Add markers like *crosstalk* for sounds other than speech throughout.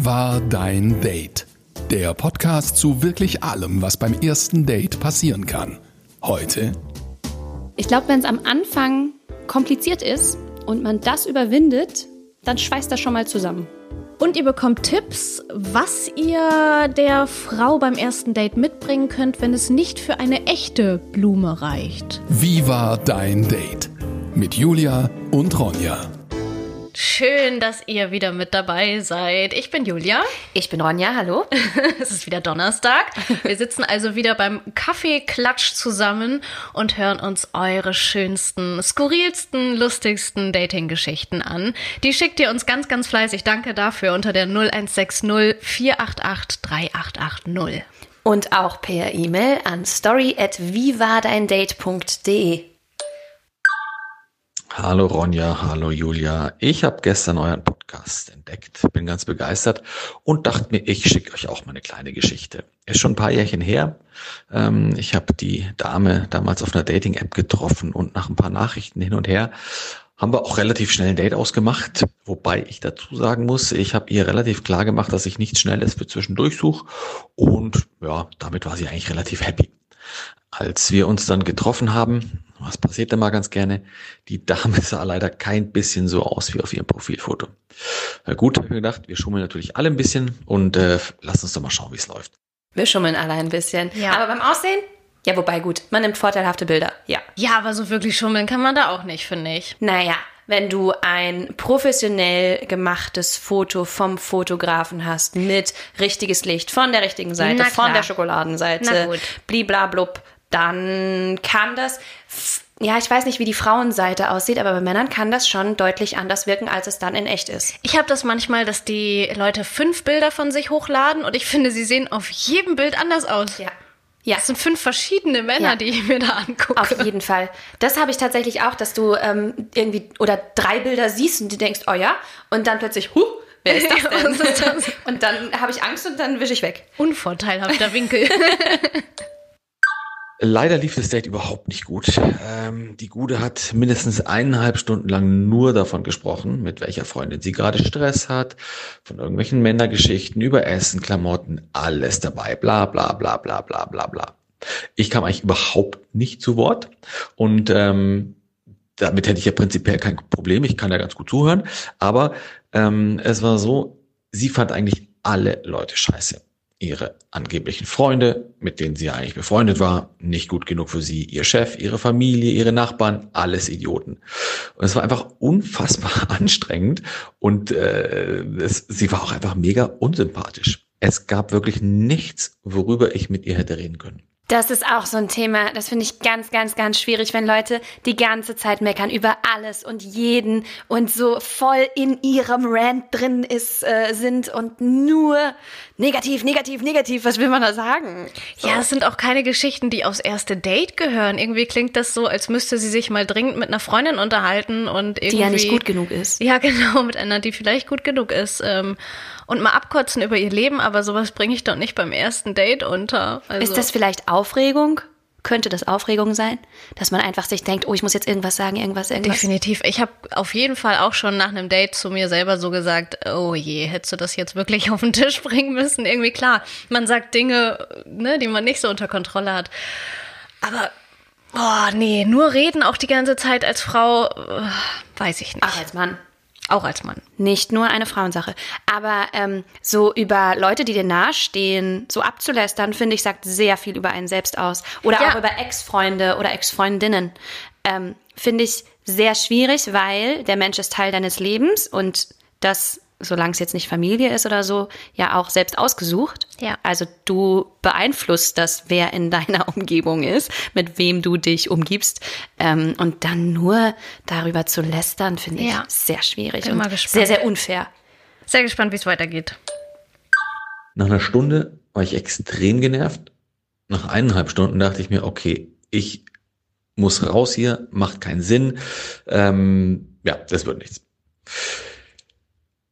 Wie war dein Date? Der Podcast zu wirklich allem, was beim ersten Date passieren kann. Heute. Ich glaube, wenn es am Anfang kompliziert ist und man das überwindet, dann schweißt das schon mal zusammen. Und ihr bekommt Tipps, was ihr der Frau beim ersten Date mitbringen könnt, wenn es nicht für eine echte Blume reicht. Wie war dein Date? Mit Julia und Ronja. Schön, dass ihr wieder mit dabei seid. Ich bin Julia. Ich bin Ronja, hallo. *laughs* es ist wieder Donnerstag. Wir sitzen also wieder beim Kaffeeklatsch zusammen und hören uns eure schönsten, skurrilsten, lustigsten Dating-Geschichten an. Die schickt ihr uns ganz, ganz fleißig. Danke dafür unter der 0160 488 3880. Und auch per E-Mail an story at vivadeindate.de. Hallo Ronja, hallo Julia. Ich habe gestern euren Podcast entdeckt, bin ganz begeistert und dachte mir, ich schicke euch auch mal eine kleine Geschichte. Ist schon ein paar Jährchen her. Ähm, ich habe die Dame damals auf einer Dating-App getroffen und nach ein paar Nachrichten hin und her haben wir auch relativ schnell ein Date ausgemacht, wobei ich dazu sagen muss, ich habe ihr relativ klar gemacht, dass ich nichts Schnelles für zwischendurch suche und ja, damit war sie eigentlich relativ happy. Als wir uns dann getroffen haben, was passiert denn mal ganz gerne? Die Dame *laughs* sah leider kein bisschen so aus wie auf ihrem Profilfoto. Na gut, habe ich mir gedacht, wir schummeln natürlich alle ein bisschen und äh, lass uns doch mal schauen, wie es läuft. Wir schummeln alle ein bisschen. Ja. Aber beim Aussehen? Ja, wobei gut, man nimmt vorteilhafte Bilder. Ja. Ja, aber so wirklich schummeln kann man da auch nicht, finde ich. Naja, wenn du ein professionell gemachtes Foto vom Fotografen hast mit richtiges Licht von der richtigen Seite, von der Schokoladenseite, bliblablub, dann kann das, ja, ich weiß nicht, wie die Frauenseite aussieht, aber bei Männern kann das schon deutlich anders wirken, als es dann in echt ist. Ich habe das manchmal, dass die Leute fünf Bilder von sich hochladen und ich finde, sie sehen auf jedem Bild anders aus. Ja. Ja. Das sind fünf verschiedene Männer, ja. die ich mir da angucke. Auf jeden Fall. Das habe ich tatsächlich auch, dass du ähm, irgendwie oder drei Bilder siehst und du denkst, oh ja, und dann plötzlich, huh, wer ist das *laughs* denn? ist das? *laughs* und dann habe ich Angst und dann wische ich weg. Unvorteilhafter Winkel. *laughs* Leider lief das Date überhaupt nicht gut. Ähm, die Gude hat mindestens eineinhalb Stunden lang nur davon gesprochen, mit welcher Freundin sie gerade Stress hat, von irgendwelchen Männergeschichten über Essen, Klamotten, alles dabei, bla bla bla bla bla bla bla. Ich kam eigentlich überhaupt nicht zu Wort und ähm, damit hätte ich ja prinzipiell kein Problem, ich kann ja ganz gut zuhören, aber ähm, es war so, sie fand eigentlich alle Leute scheiße ihre angeblichen Freunde, mit denen sie eigentlich befreundet war, nicht gut genug für sie, ihr Chef, ihre Familie, ihre Nachbarn, alles Idioten. Und es war einfach unfassbar *laughs* anstrengend und äh, es, sie war auch einfach mega unsympathisch. Es gab wirklich nichts, worüber ich mit ihr hätte reden können. Das ist auch so ein Thema, das finde ich ganz, ganz, ganz schwierig, wenn Leute die ganze Zeit meckern über alles und jeden und so voll in ihrem Rant drin ist, äh, sind und nur negativ, negativ, negativ, was will man da sagen? So. Ja, es sind auch keine Geschichten, die aufs erste Date gehören. Irgendwie klingt das so, als müsste sie sich mal dringend mit einer Freundin unterhalten und irgendwie. Die ja nicht gut genug ist. Ja, *laughs* genau, mit einer, die vielleicht gut genug ist. Ähm, und mal abkotzen über ihr Leben, aber sowas bringe ich doch nicht beim ersten Date unter. Also ist das vielleicht Aufregung? Könnte das Aufregung sein? Dass man einfach sich denkt, oh, ich muss jetzt irgendwas sagen, irgendwas, irgendwas? Definitiv. Ich habe auf jeden Fall auch schon nach einem Date zu mir selber so gesagt, oh je, hättest du das jetzt wirklich *laughs* auf den Tisch bringen müssen? Irgendwie klar, man sagt Dinge, ne, die man nicht so unter Kontrolle hat. Aber Oh, nee, nur reden auch die ganze Zeit als Frau, äh, weiß ich nicht. Ach, als Mann. Auch als Mann. Nicht nur eine Frauensache. Aber ähm, so über Leute, die dir nahestehen, so abzulästern, finde ich, sagt sehr viel über einen selbst aus. Oder ja. auch über Ex-Freunde oder Ex-Freundinnen. Ähm, finde ich sehr schwierig, weil der Mensch ist Teil deines Lebens und das solange es jetzt nicht Familie ist oder so, ja auch selbst ausgesucht. Ja. Also du beeinflusst das, wer in deiner *laughs* Umgebung ist, mit wem du dich umgibst. Ähm, und dann nur darüber zu lästern, finde ja. ich sehr schwierig Bin und sehr, sehr unfair. Sehr gespannt, wie es weitergeht. Nach einer Stunde war ich extrem genervt. Nach eineinhalb Stunden dachte ich mir, okay, ich muss raus hier, macht keinen Sinn. Ähm, ja, das wird nichts.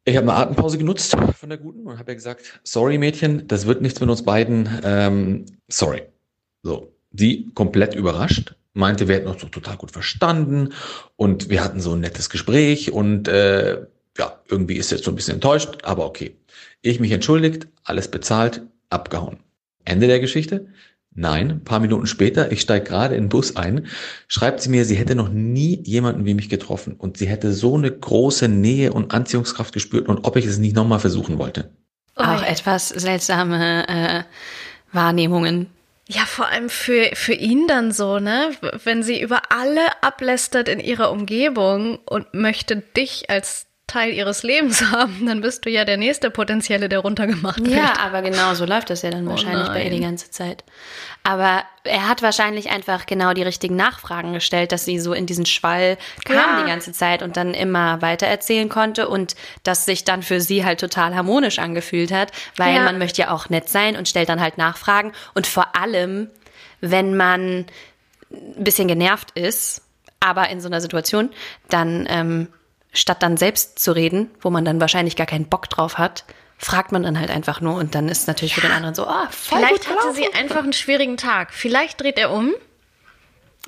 Ich habe eine Atempause genutzt von der Guten und habe ja gesagt, sorry Mädchen, das wird nichts mit uns beiden. Ähm, sorry. So, sie komplett überrascht, meinte, wir hätten uns doch total gut verstanden und wir hatten so ein nettes Gespräch und äh, ja, irgendwie ist jetzt so ein bisschen enttäuscht, aber okay. Ich mich entschuldigt, alles bezahlt, abgehauen. Ende der Geschichte? Nein, ein paar Minuten später, ich steige gerade in den Bus ein, schreibt sie mir, sie hätte noch nie jemanden wie mich getroffen und sie hätte so eine große Nähe und Anziehungskraft gespürt und ob ich es nicht nochmal versuchen wollte. Auch etwas seltsame äh, Wahrnehmungen. Ja, vor allem für, für ihn dann so, ne? Wenn sie über alle ablästert in ihrer Umgebung und möchte dich als Teil ihres Lebens *laughs* haben, dann bist du ja der nächste Potenzielle, der runtergemacht wird. Ja, aber genau so läuft das ja dann wahrscheinlich bei ihr die ganze Zeit. Aber er hat wahrscheinlich einfach genau die richtigen Nachfragen gestellt, dass sie so in diesen Schwall kam Ja. die ganze Zeit und dann immer weiter erzählen konnte und das sich dann für sie halt total harmonisch angefühlt hat, weil Ja. man möchte ja auch nett sein und stellt dann halt Nachfragen und vor allem, wenn man ein bisschen genervt ist, aber in so einer Situation, dann ähm, statt dann selbst zu reden, wo man dann wahrscheinlich gar keinen Bock drauf hat, fragt man dann halt einfach nur und dann ist natürlich für den anderen so, ah, voll Vielleicht gut hatte sie einfach einen schwierigen Tag. Vielleicht dreht er um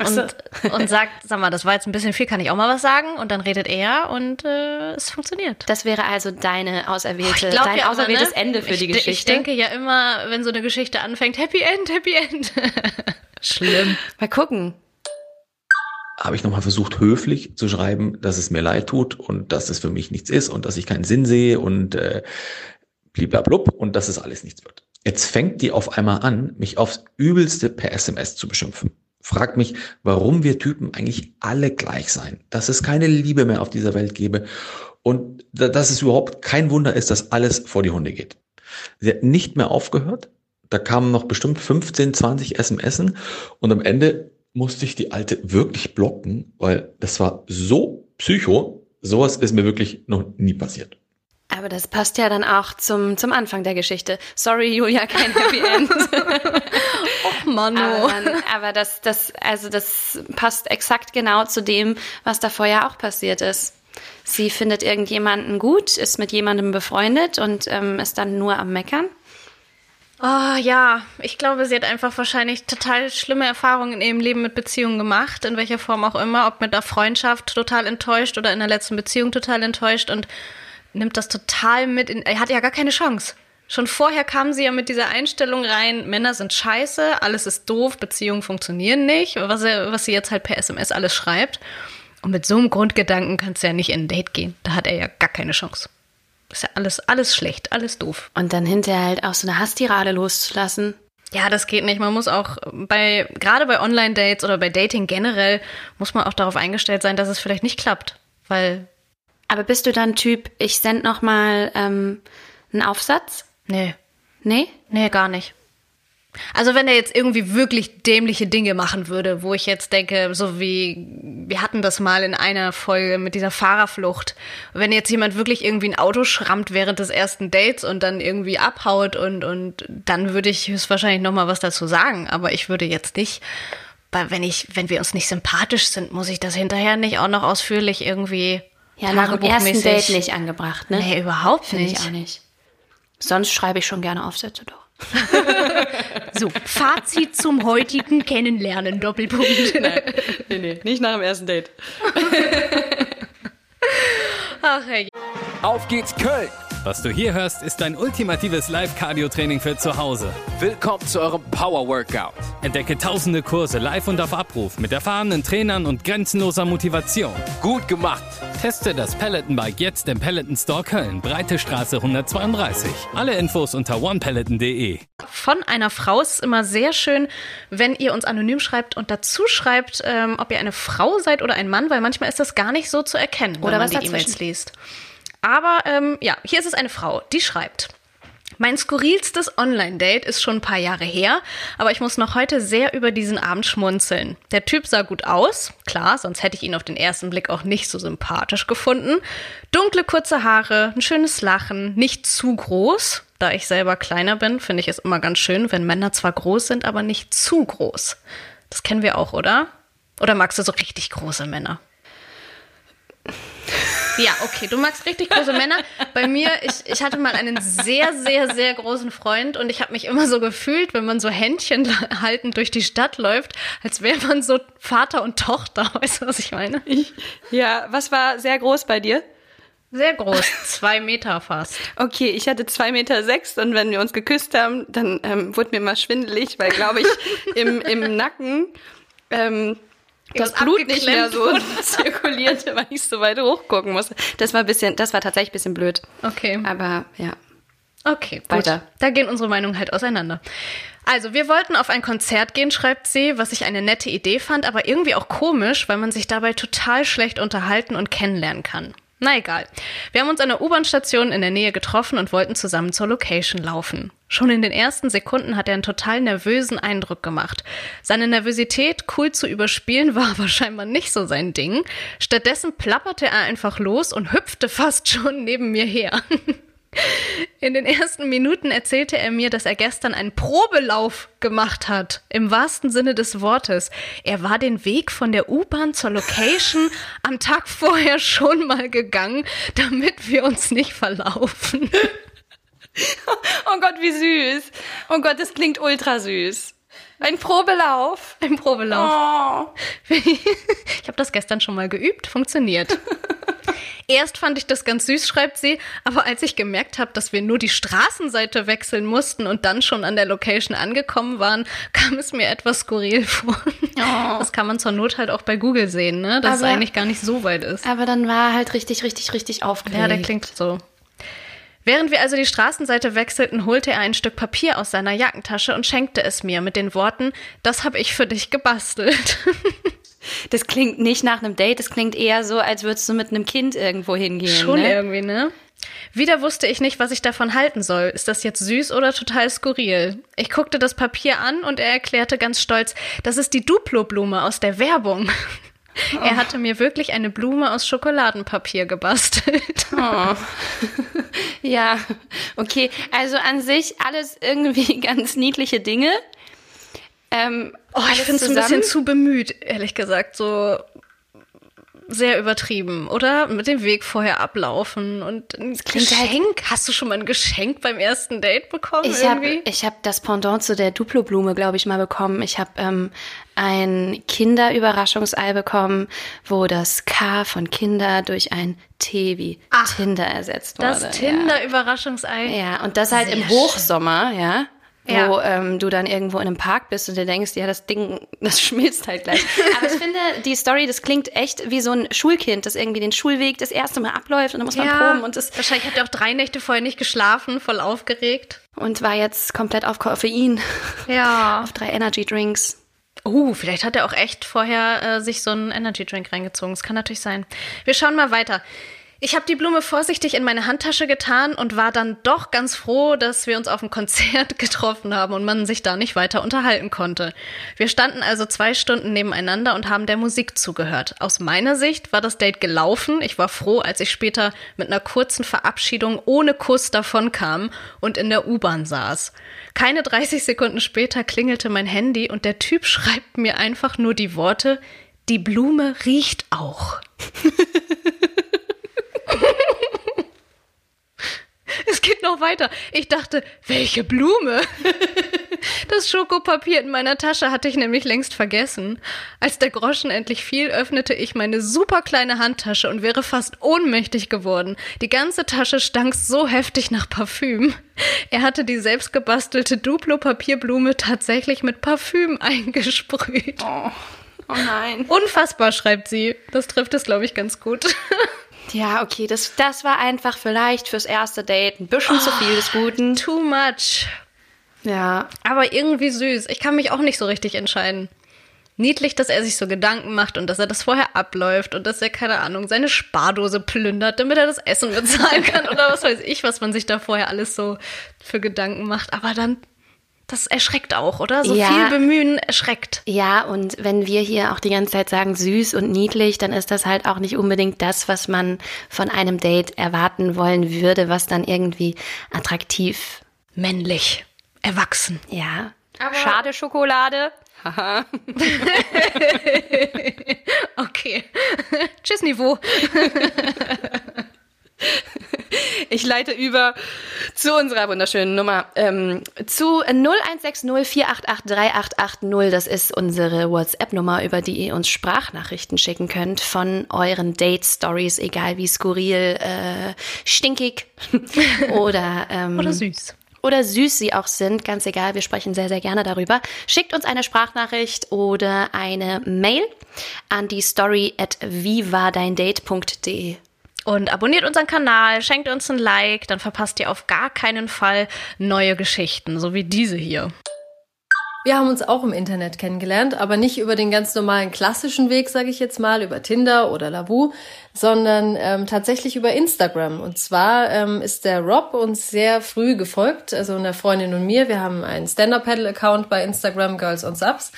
so. und, *laughs* und sagt, sag mal, das war jetzt ein bisschen viel, kann ich auch mal was sagen? Und dann redet er und äh, es funktioniert. Das wäre also deine auserwählte, Ich glaub dein ja immer, auserwähltes ne? Ende für ich, die Geschichte. Ich denke ja immer, wenn so eine Geschichte anfängt, Happy End, Happy End. *laughs* Schlimm. Mal gucken. Habe ich nochmal versucht, höflich zu schreiben, dass es mir leid tut und dass es für mich nichts ist und dass ich keinen Sinn sehe und äh, bliblablub und dass es alles nichts wird. Jetzt fängt die auf einmal an, mich aufs Übelste per SMS zu beschimpfen. Fragt mich, warum wir Typen eigentlich alle gleich seien, dass es keine Liebe mehr auf dieser Welt gäbe und da- dass es überhaupt kein Wunder ist, dass alles vor die Hunde geht. Sie hat nicht mehr aufgehört. Da kamen noch bestimmt 15, 20 SMSen und am Ende musste ich die alte wirklich blocken, weil das war so psycho. Sowas ist mir wirklich noch nie passiert. Aber das passt ja dann auch zum, zum Anfang der Geschichte. Sorry, Julia, kein Happy End. *laughs* Mano. aber, dann, aber das, das, also das passt exakt genau zu dem, was da vorher auch passiert ist. Sie findet irgendjemanden gut, ist mit jemandem befreundet und ähm, ist dann nur am Meckern. Oh ja, ich glaube, sie hat einfach wahrscheinlich total schlimme Erfahrungen in ihrem Leben mit Beziehungen gemacht, in welcher Form auch immer, ob mit einer Freundschaft total enttäuscht oder in der letzten Beziehung total enttäuscht und nimmt das total mit. In, er hat ja gar keine Chance. Schon vorher kam sie ja mit dieser Einstellung rein, Männer sind scheiße, alles ist doof, Beziehungen funktionieren nicht, was, er, was sie jetzt halt per SMS alles schreibt. Und mit so einem Grundgedanken kannst du ja nicht in ein Date gehen. Da hat er ja gar keine Chance. Ist ja alles, alles schlecht, alles doof. Und dann hinterher halt auch so eine Hasstirade loszulassen. Ja, das geht nicht. Man muss auch bei, gerade bei Online-Dates oder bei Dating generell, muss man auch darauf eingestellt sein, dass es vielleicht nicht klappt. Weil, Aber bist du dann Typ, ich send noch mal ähm, einen Aufsatz? nee, Nee? nee, gar nicht. Also wenn er jetzt irgendwie wirklich dämliche Dinge machen würde, wo ich jetzt denke, so wie, wir hatten das mal in einer Folge mit dieser Fahrerflucht, wenn jetzt jemand wirklich irgendwie ein Auto schrammt während des ersten Dates und dann irgendwie abhaut und, und dann würde ich höchstwahrscheinlich nochmal was dazu sagen, aber ich würde jetzt nicht, weil wenn ich, wenn wir uns nicht sympathisch sind, muss ich das hinterher nicht auch noch ausführlich irgendwie Ja, nach dem ersten Date nicht angebracht, ne? Nee, überhaupt Finde ich nicht. auch nicht. Sonst schreibe ich schon gerne Aufsätze doch. *laughs* So, Fazit zum heutigen Kennenlernen, Doppelpunkt. *laughs* Nee, nee, nicht nach dem ersten Date. Ach, ey. Auf geht's Köln! Was du hier hörst, ist dein ultimatives Live-Cardio-Training für zu Hause. Willkommen zu eurem Power Workout. Entdecke tausende Kurse live und auf Abruf mit erfahrenen Trainern und grenzenloser Motivation. Gut gemacht. Teste das Peloton-Bike jetzt im Peloton Store Köln, Breite Straße 132. Alle Infos unter onepeloton.de. Von einer Frau ist es immer sehr schön, wenn ihr uns anonym schreibt und dazu schreibt, ähm, ob ihr eine Frau seid oder ein Mann, weil manchmal ist das gar nicht so zu erkennen, wenn Oder man was die. E-Mails liest. Aber ähm, ja, hier ist es eine Frau, die schreibt. Mein skurrilstes Online-Date ist schon ein paar Jahre her, aber ich muss noch heute sehr über diesen Abend schmunzeln. Der Typ sah gut aus, klar, sonst hätte ich ihn auf den ersten Blick auch nicht so sympathisch gefunden. Dunkle, kurze Haare, ein schönes Lachen, nicht zu groß. Da ich selber kleiner bin, finde ich es immer ganz schön, wenn Männer zwar groß sind, aber nicht zu groß. Das kennen wir auch, oder? Oder magst du so richtig große Männer? Ja, okay, du magst richtig große Männer. Bei mir, ich, ich hatte mal einen sehr, sehr, sehr großen Freund und ich habe mich immer so gefühlt, wenn man so Händchen *laughs* haltend durch die Stadt läuft, als wäre man so Vater und Tochter. *laughs* Weißt du, was ich meine? Ja, was war sehr groß bei dir? Sehr groß, zwei Meter fast. Okay, ich hatte zwei Meter sechs und wenn wir uns geküsst haben, dann ähm, wurde mir mal schwindelig, weil, glaube ich, im, im Nacken ähm, das Blut nicht mehr so *laughs* zirkulierte, weil ich so weit hochgucken musste. Das war bisschen, das war tatsächlich ein bisschen blöd. Okay. Aber ja. Okay, gut. Weiter. Da gehen unsere Meinungen halt auseinander. Also, wir wollten auf ein Konzert gehen, schreibt sie, was ich eine nette Idee fand, aber irgendwie auch komisch, weil man sich dabei total schlecht unterhalten und kennenlernen kann. Na egal. Wir haben uns an der U-Bahn-Station in der Nähe getroffen und wollten zusammen zur Location laufen. Schon in den ersten Sekunden hat er einen total nervösen Eindruck gemacht. Seine Nervosität cool zu überspielen *laughs* war aber scheinbar nicht so sein Ding. Stattdessen plapperte er einfach los und hüpfte fast schon neben mir her. *laughs* In den ersten Minuten erzählte er mir, dass er gestern einen Probelauf gemacht hat, im wahrsten Sinne des Wortes. Er war den Weg von der U-Bahn zur Location am Tag vorher schon mal gegangen, damit wir uns nicht verlaufen. *laughs* Oh Gott, wie süß. Oh Gott, das klingt ultra süß. Ein Probelauf. Ein Probelauf. Oh. *laughs* Ich habe das gestern schon mal geübt, funktioniert. *laughs* Erst fand ich das ganz süß, schreibt sie, aber als ich gemerkt habe, dass wir nur die Straßenseite wechseln mussten und dann schon an der Location angekommen waren, kam es mir etwas skurril vor. Das kann man zur Not halt auch bei Google sehen, ne? Dass es Aber- eigentlich gar nicht so weit ist. Aber dann war er halt richtig, richtig, richtig aufgeregt. Ja, der klingt so. Während wir also die Straßenseite wechselten, holte er ein Stück Papier aus seiner Jackentasche und schenkte es mir mit den Worten, das habe ich für dich gebastelt. *laughs* Das klingt nicht nach einem Date, das klingt eher so, als würdest du mit einem Kind irgendwo hingehen. Schon ne? irgendwie, ne? Wieder wusste ich nicht, was ich davon halten soll. Ist das jetzt süß oder total skurril? Ich guckte das Papier an und er erklärte ganz stolz, das ist die Duplo-Blume aus der Werbung. *laughs* *laughs* Er hatte mir wirklich eine Blume aus Schokoladenpapier gebastelt. *laughs* *laughs* Ja, okay. Also an sich alles irgendwie ganz niedliche Dinge. Ähm, Oh, ich finde es ein bisschen zu bemüht, ehrlich gesagt. So sehr übertrieben, oder? Mit dem Weg vorher ablaufen und ein klingt halt- Geschenk. Hast du schon mal ein Geschenk beim ersten Date bekommen Ich habe hab das Pendant zu der Duplo-Blume, glaube ich, mal bekommen. Ich habe ähm, ein Kinderüberraschungsei bekommen, wo das K von Kinder durch ein T wie Tinder ersetzt wurde. das Tinder-Überraschungsei. Ja. und das halt im Sehr Hochsommer, ja. Wo Ja. ähm, du dann irgendwo in einem Park bist und dir denkst, ja, das Ding, *laughs* das schmilzt halt gleich. Aber ich finde, die Story, das klingt echt wie so ein Schulkind, das irgendwie den Schulweg das erste Mal abläuft und dann muss man proben und das wahrscheinlich hat er auch drei Nächte vorher nicht geschlafen, voll aufgeregt. und war jetzt komplett auf Koffein, Ja. *laughs* auf drei Energy Drinks. Uh, vielleicht hat er auch echt vorher äh, sich so einen Energy Drink reingezogen. Das kann natürlich sein. Wir schauen mal weiter. Ich habe die Blume vorsichtig in meine Handtasche getan und war dann doch ganz froh, dass wir uns auf dem Konzert *laughs* getroffen haben und man sich da nicht weiter unterhalten konnte. Wir standen also zwei Stunden nebeneinander und haben der Musik zugehört. Aus meiner Sicht war das Date gelaufen. Ich war froh, als ich später mit einer kurzen Verabschiedung ohne Kuss davonkam und in der U-Bahn saß. Keine 30 Sekunden später klingelte mein Handy und der Typ *laughs* schreibt mir einfach nur die Worte, die Blume riecht auch. *laughs* Es geht noch weiter. Ich dachte, welche Blume? Das Schokopapier in meiner Tasche hatte ich nämlich längst vergessen. Als der Groschen endlich fiel, öffnete ich meine super kleine Handtasche und wäre fast ohnmächtig geworden. Die ganze Tasche stank so heftig nach Parfüm. Er hatte die selbstgebastelte Duplo-Papierblume tatsächlich mit Parfüm eingesprüht. Oh nein. Unfassbar, schreibt sie. Das trifft es, glaube ich, ganz gut. Ja, okay, das, das war einfach vielleicht fürs erste Date ein bisschen zu viel des Guten. Too much. Ja, Aber irgendwie süß. Ich kann mich auch nicht so richtig entscheiden. Niedlich, dass er sich so Gedanken macht und dass er das vorher abläuft und dass er, keine Ahnung, seine Spardose plündert, damit er das Essen bezahlen kann oder was weiß ich, was man sich da vorher alles so für Gedanken macht. Aber dann, das erschreckt auch, oder? So Ja. viel Bemühen erschreckt. Ja, und wenn wir hier auch die ganze Zeit sagen süß und niedlich, dann ist das halt auch nicht unbedingt das, was man von einem Date erwarten wollen würde, was dann irgendwie attraktiv, Männlich. Erwachsen. ja. Schade Schokolade. *laughs* Okay. Tschüss, Niveau. *laughs* Ich leite über zu unserer wunderschönen Nummer. Ähm, zu 0160 488 Das ist unsere WhatsApp-Nummer, über die ihr uns Sprachnachrichten schicken könnt von euren Date-Stories, egal wie skurril, äh, stinkig *laughs* oder, ähm, Oder süß. oder süß sie auch sind, ganz egal, wir sprechen sehr, sehr gerne darüber. Schickt uns eine Sprachnachricht oder eine Mail an die story at vivadeindate.de. Und abonniert unseren Kanal, schenkt uns ein Like, dann verpasst ihr auf gar keinen Fall neue Geschichten, so wie diese hier. Wir haben uns auch im Internet kennengelernt, aber nicht über den ganz normalen klassischen Weg, sage ich jetzt mal, über Tinder oder Labu, sondern ähm, tatsächlich über Instagram. Und zwar ähm, ist der Rob uns sehr früh gefolgt, also eine Freundin und mir. Wir haben einen Stand-Up-Paddle-Account bei Instagram, Girls on Subs.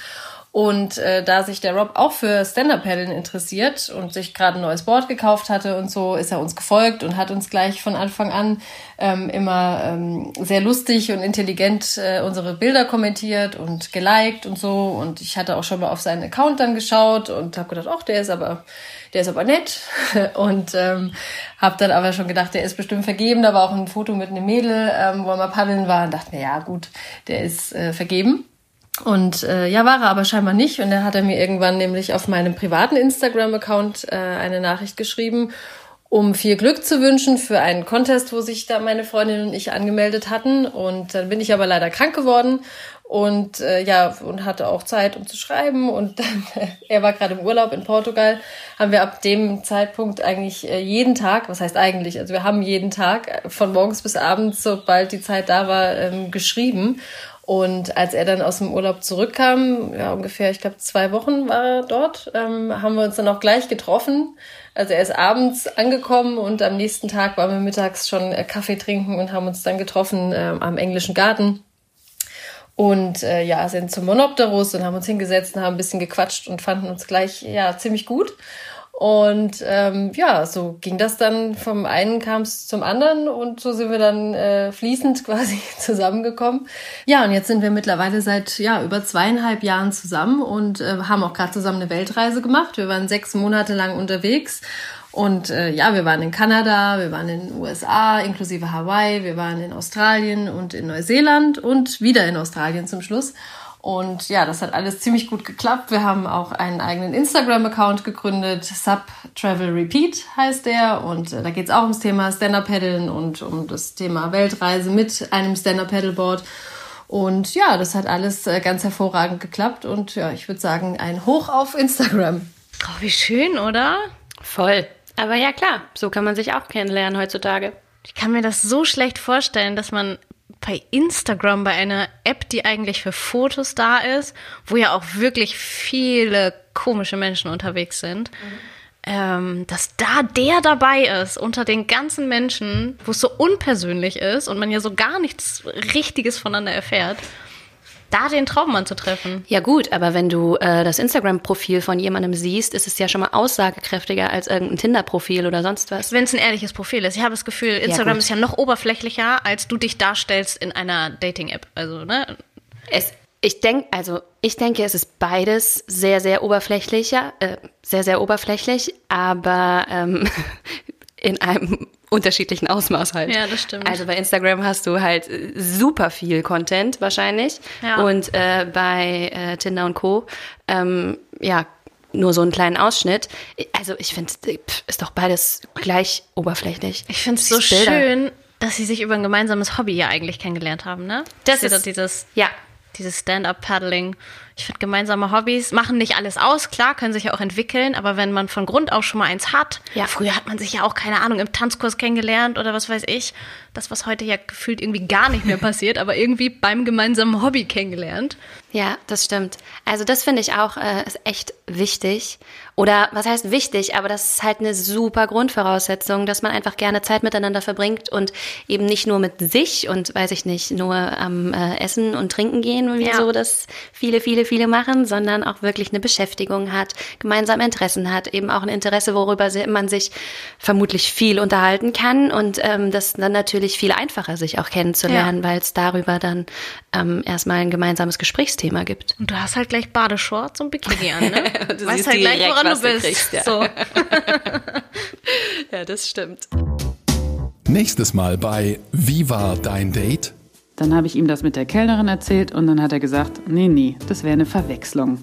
Und äh, da sich der Rob auch für Stand-Up-Paddeln interessiert und sich gerade ein neues Board gekauft hatte und so, ist er uns gefolgt und hat uns gleich von Anfang an ähm, immer ähm, sehr lustig und intelligent äh, unsere Bilder kommentiert und geliked und so. Und ich hatte auch schon mal auf seinen Account dann geschaut und habe gedacht, ach, der ist aber, der ist aber nett. *laughs* Und ähm, habe dann aber schon gedacht, der ist bestimmt vergeben. Da war auch ein Foto mit einem Mädel, ähm, wo er mal paddeln war und dachte mir, ja gut, der ist äh, vergeben. Und äh, ja, war er aber scheinbar nicht. Und dann hat er mir irgendwann nämlich auf meinem privaten Instagram-Account äh, eine Nachricht geschrieben, um viel Glück zu wünschen für einen Contest, wo sich da meine Freundin und ich angemeldet hatten. Und dann bin ich aber leider krank geworden und äh, ja und hatte auch Zeit, um zu schreiben. Und dann, *laughs* er war gerade im Urlaub in Portugal, haben wir ab dem Zeitpunkt eigentlich äh, jeden Tag, was heißt eigentlich, also wir haben jeden Tag von morgens bis abends, sobald die Zeit da war, ähm, geschrieben. Und als er dann aus dem Urlaub zurückkam, ja ungefähr, ich glaube zwei Wochen war er dort, ähm, haben wir uns dann auch gleich getroffen. Also er ist abends angekommen und am nächsten Tag waren wir mittags schon äh, Kaffee trinken und haben uns dann getroffen ähm, am englischen Garten. Und äh, ja, sind zum Monopterus und haben uns hingesetzt und haben ein bisschen gequatscht und fanden uns gleich ja ziemlich gut. Und ähm, ja, so ging das dann vom einen kam es zum anderen und so sind wir dann äh, fließend *laughs* quasi zusammengekommen. Ja, und jetzt sind wir mittlerweile seit ja über zweieinhalb Jahren zusammen und äh, haben auch gerade zusammen eine Weltreise gemacht. Wir waren sechs Monate lang unterwegs und äh, ja, wir waren in Kanada, wir waren in den USA, inklusive Hawaii, wir waren in Australien und in Neuseeland und wieder in Australien zum Schluss. Und ja, das hat alles ziemlich gut geklappt. Wir haben auch einen eigenen Instagram-Account gegründet. Sub Travel Repeat heißt der. Und äh, da geht's auch ums Thema Stand-Up-Paddeln und um das Thema Weltreise mit einem Stand-Up-Paddleboard. Und ja, das hat alles äh, ganz hervorragend geklappt. Und ja, ich würde sagen, ein Hoch auf Instagram. Oh, wie schön, oder? Voll. Aber ja, klar, so kann man sich auch kennenlernen heutzutage. Ich kann mir das so schlecht vorstellen, dass man bei Instagram, bei einer App, die eigentlich für Fotos da ist, wo ja auch wirklich viele komische Menschen unterwegs sind, ähm, dass da der dabei ist unter den ganzen Menschen, wo es so unpersönlich ist und man ja so gar nichts Richtiges voneinander erfährt, da den Traummann zu treffen. Ja gut, aber wenn du äh, das Instagram-Profil von jemandem siehst, ist es ja schon mal aussagekräftiger als irgendein Tinder-Profil oder sonst was. Wenn es ein ehrliches Profil ist. Ich habe das Gefühl, Instagram gut. ist ja noch oberflächlicher, als du dich darstellst in einer Dating-App. Also, ne? Es, ich denke, also ich denke, es ist beides sehr, sehr oberflächlicher, äh, sehr, sehr oberflächlich, aber ähm, *laughs* in einem unterschiedlichen Ausmaß halt. Ja, das stimmt. Also bei Instagram hast du halt äh, super viel Content wahrscheinlich Ja. und äh, bei äh, Tinder und Co. Ähm, ja nur so einen kleinen Ausschnitt. Also ich finde, ist doch beides gleich oberflächlich. Ich finde es so Bilder. schön, dass sie sich über ein gemeinsames Hobby ja eigentlich kennengelernt haben, ne? Das sie ist- dieses, Ja, dieses Stand-up-Paddling. Ich finde, gemeinsame Hobbys machen nicht alles aus. Klar, können sich ja auch entwickeln, aber wenn man von Grund auf schon mal eins hat, Ja. früher hat man sich ja auch, keine Ahnung, im Tanzkurs kennengelernt oder was weiß ich. Das, was heute ja gefühlt irgendwie gar nicht mehr *laughs* passiert, aber irgendwie beim gemeinsamen Hobby kennengelernt. Ja, das stimmt. Also das finde ich auch äh, ist echt wichtig. Oder was heißt wichtig, aber das ist halt eine super Grundvoraussetzung, dass man einfach gerne Zeit miteinander verbringt und eben nicht nur mit sich und weiß ich nicht, nur am äh, Essen und Trinken gehen, wie Ja. so das viele, viele, viele machen, sondern auch wirklich eine Beschäftigung hat, gemeinsame Interessen hat, eben auch ein Interesse, worüber man sich vermutlich viel unterhalten kann und ähm, das dann natürlich viel einfacher, sich auch kennenzulernen, weil es darüber dann ähm, erstmal ein gemeinsames Gesprächsthema gibt. Und du hast halt gleich Badeshorts und Bikini an, ne? *laughs* Du weißt halt gleich, woran was du du bist. kriegst, ja. so. *laughs* Ja, das stimmt. Nächstes Mal bei Wie war dein Date? Dann habe ich ihm das mit der Kellnerin erzählt und dann hat er gesagt, nee, nee, das wäre eine Verwechslung.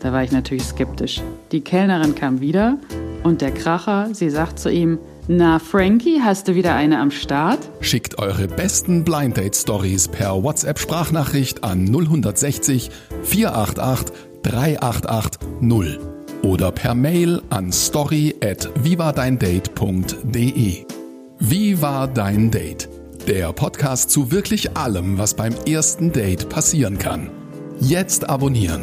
Da war ich natürlich skeptisch. Die Kellnerin kam wieder und der Kracher, sie sagt zu ihm, na Frankie, hast du wieder eine am Start? Schickt eure besten Blind Date Stories per WhatsApp Sprachnachricht an 0160 488 388 0 oder per Mail an story at vivadeindate.de. Wie war dein Date? Der Podcast zu wirklich allem, was beim ersten Date passieren kann. Jetzt abonnieren.